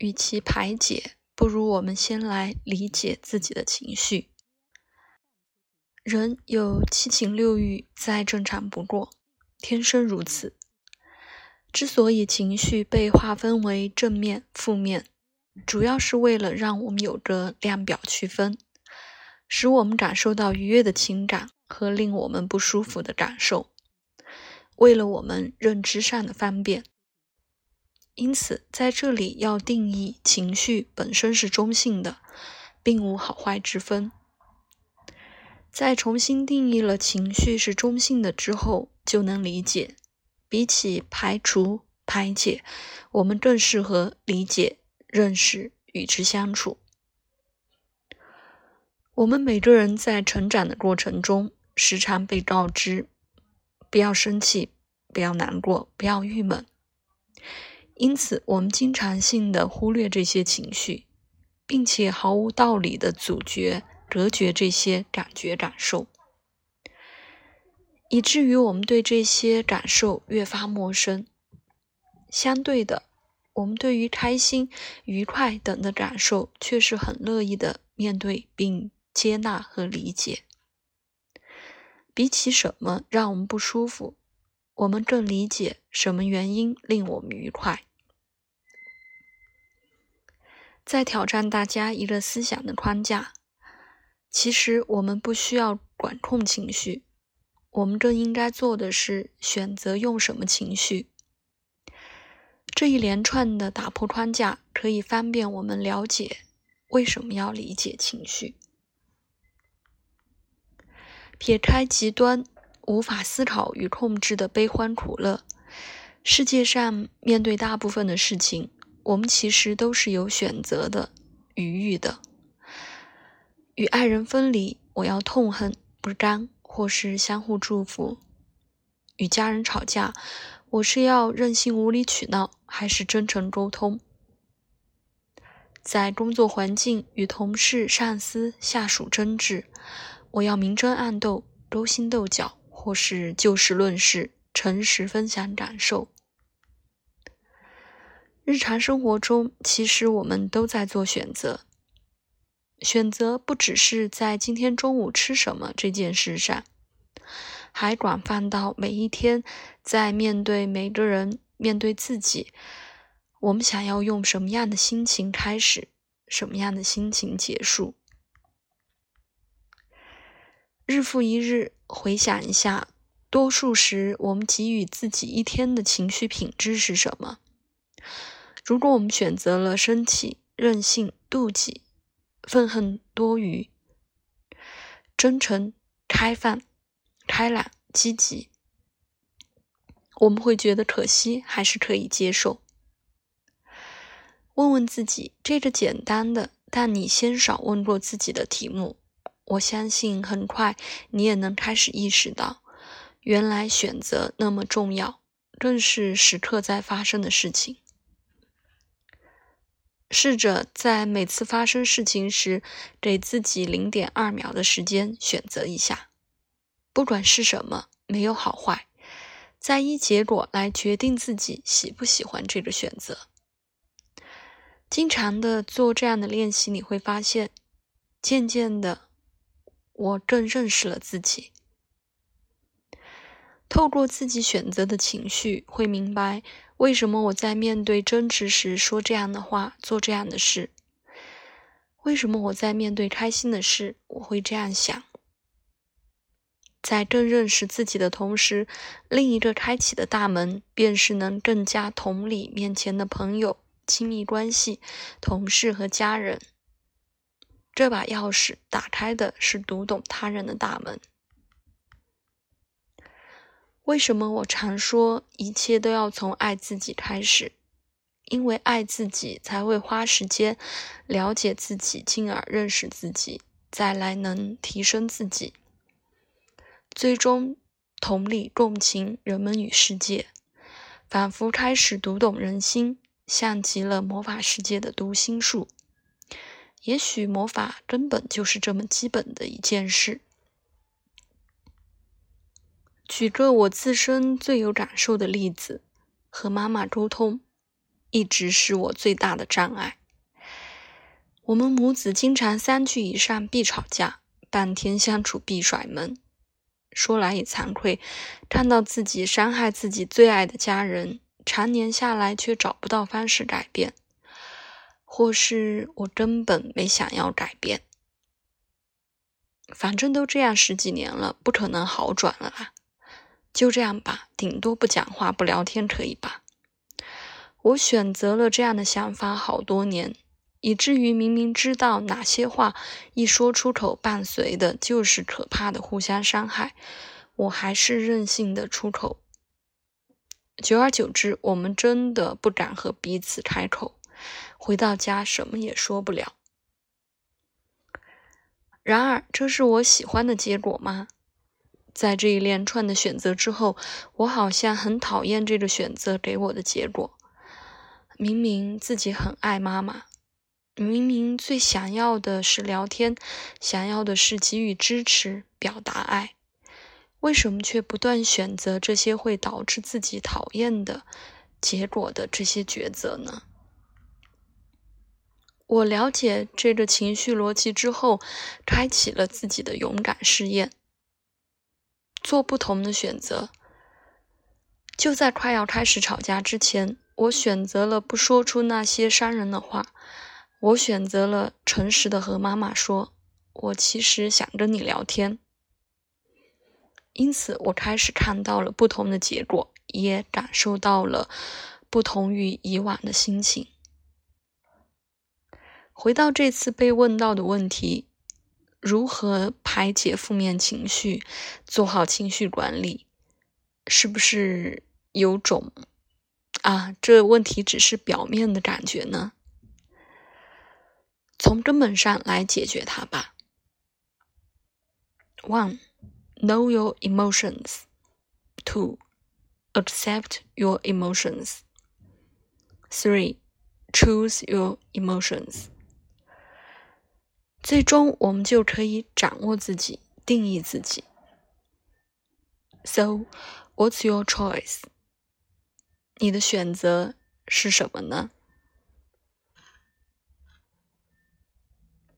与其排解，不如我们先来理解自己的情绪。人有七情六欲，再正常不过，天生如此。之所以情绪被划分为正面、负面，主要是为了让我们有个量表区分，使我们感受到愉悦的情感和令我们不舒服的感受，为了我们认知上的方便。因此，在这里要定义情绪本身是中性的，并无好坏之分。在重新定义了情绪是中性的之后，就能理解，比起排除排解，我们更适合理解、认识、与之相处。我们每个人在成长的过程中，时常被告知：不要生气，不要难过，不要郁闷。因此，我们经常性的忽略这些情绪，并且毫无道理的阻绝。隔绝这些感觉感受，以至于我们对这些感受越发陌生。相对的，我们对于开心、愉快等的感受却是很乐意的面对并接纳和理解。比起什么让我们不舒服，我们更理解什么原因令我们愉快。在挑战大家一个思想的框架。其实我们不需要管控情绪，我们更应该做的是选择用什么情绪。这一连串的打破框架，可以方便我们了解为什么要理解情绪。撇开极端无法思考与控制的悲欢苦乐，世界上面对大部分的事情，我们其实都是有选择的余裕的。与爱人分离，我要痛恨不甘，或是相互祝福；与家人吵架，我是要任性无理取闹，还是真诚沟通？在工作环境与同事、上司、下属争执，我要明争暗斗、勾心斗角，或是就事论事、诚实分享感受？日常生活中，其实我们都在做选择。选择不只是在今天中午吃什么这件事上，还广泛到每一天，在面对每个人、面对自己，我们想要用什么样的心情开始，什么样的心情结束？日复一日，回想一下，多数时我们给予自己一天的情绪品质是什么？如果我们选择了生气、任性、妒忌。愤恨多余，真诚、开放、开朗、积极，我们会觉得可惜，还是可以接受？问问自己这个简单的，但你鲜少问过自己的题目，我相信很快你也能开始意识到，原来选择那么重要，更是时刻在发生的事情。试着在每次发生事情时，给自己零点二秒的时间选择一下，不管是什么，没有好坏，再依结果来决定自己喜不喜欢这个选择。经常的做这样的练习，你会发现，渐渐的，我更认识了自己。透过自己选择的情绪，会明白。为什么我在面对争执时说这样的话，做这样的事？为什么我在面对开心的事，我会这样想？在更认识自己的同时，另一个开启的大门，便是能更加同理面前的朋友、亲密关系、同事和家人。这把钥匙打开的是读懂他人的大门。为什么我常说一切都要从爱自己开始？因为爱自己，才会花时间了解自己，进而认识自己，再来能提升自己，最终同理共情人们与世界，仿佛开始读懂人心，像极了魔法世界的读心术。也许魔法根本就是这么基本的一件事。举个我自身最有感受的例子，和妈妈沟通。一直是我最大的障碍。我们母子经常三句以上必吵架，半天相处必甩门。说来也惭愧，看到自己伤害自己最爱的家人，常年下来却找不到方式改变，或是我根本没想要改变。反正都这样十几年了，不可能好转了啦。就这样吧，顶多不讲话、不聊天，可以吧？我选择了这样的想法好多年，以至于明明知道哪些话一说出口，伴随的就是可怕的互相伤害，我还是任性的出口。久而久之，我们真的不敢和彼此开口，回到家什么也说不了。然而，这是我喜欢的结果吗？在这一连串的选择之后，我好像很讨厌这个选择给我的结果。明明自己很爱妈妈，明明最想要的是聊天，想要的是给予支持、表达爱，为什么却不断选择这些会导致自己讨厌的结果的这些抉择呢？我了解这个情绪逻辑之后，开启了自己的勇敢试验。做不同的选择。就在快要开始吵架之前，我选择了不说出那些伤人的话。我选择了诚实的和妈妈说：“我其实想跟你聊天。”因此，我开始看到了不同的结果，也感受到了不同于以往的心情。回到这次被问到的问题。如何排解负面情绪，做好情绪管理，是不是有种啊？这问题只是表面的感觉呢？从根本上来解决它吧。One, know your emotions. Two, accept your emotions. Three, choose your emotions. 最终，我们就可以掌握自己，定义自己。So, what's your choice？你的选择是什么呢？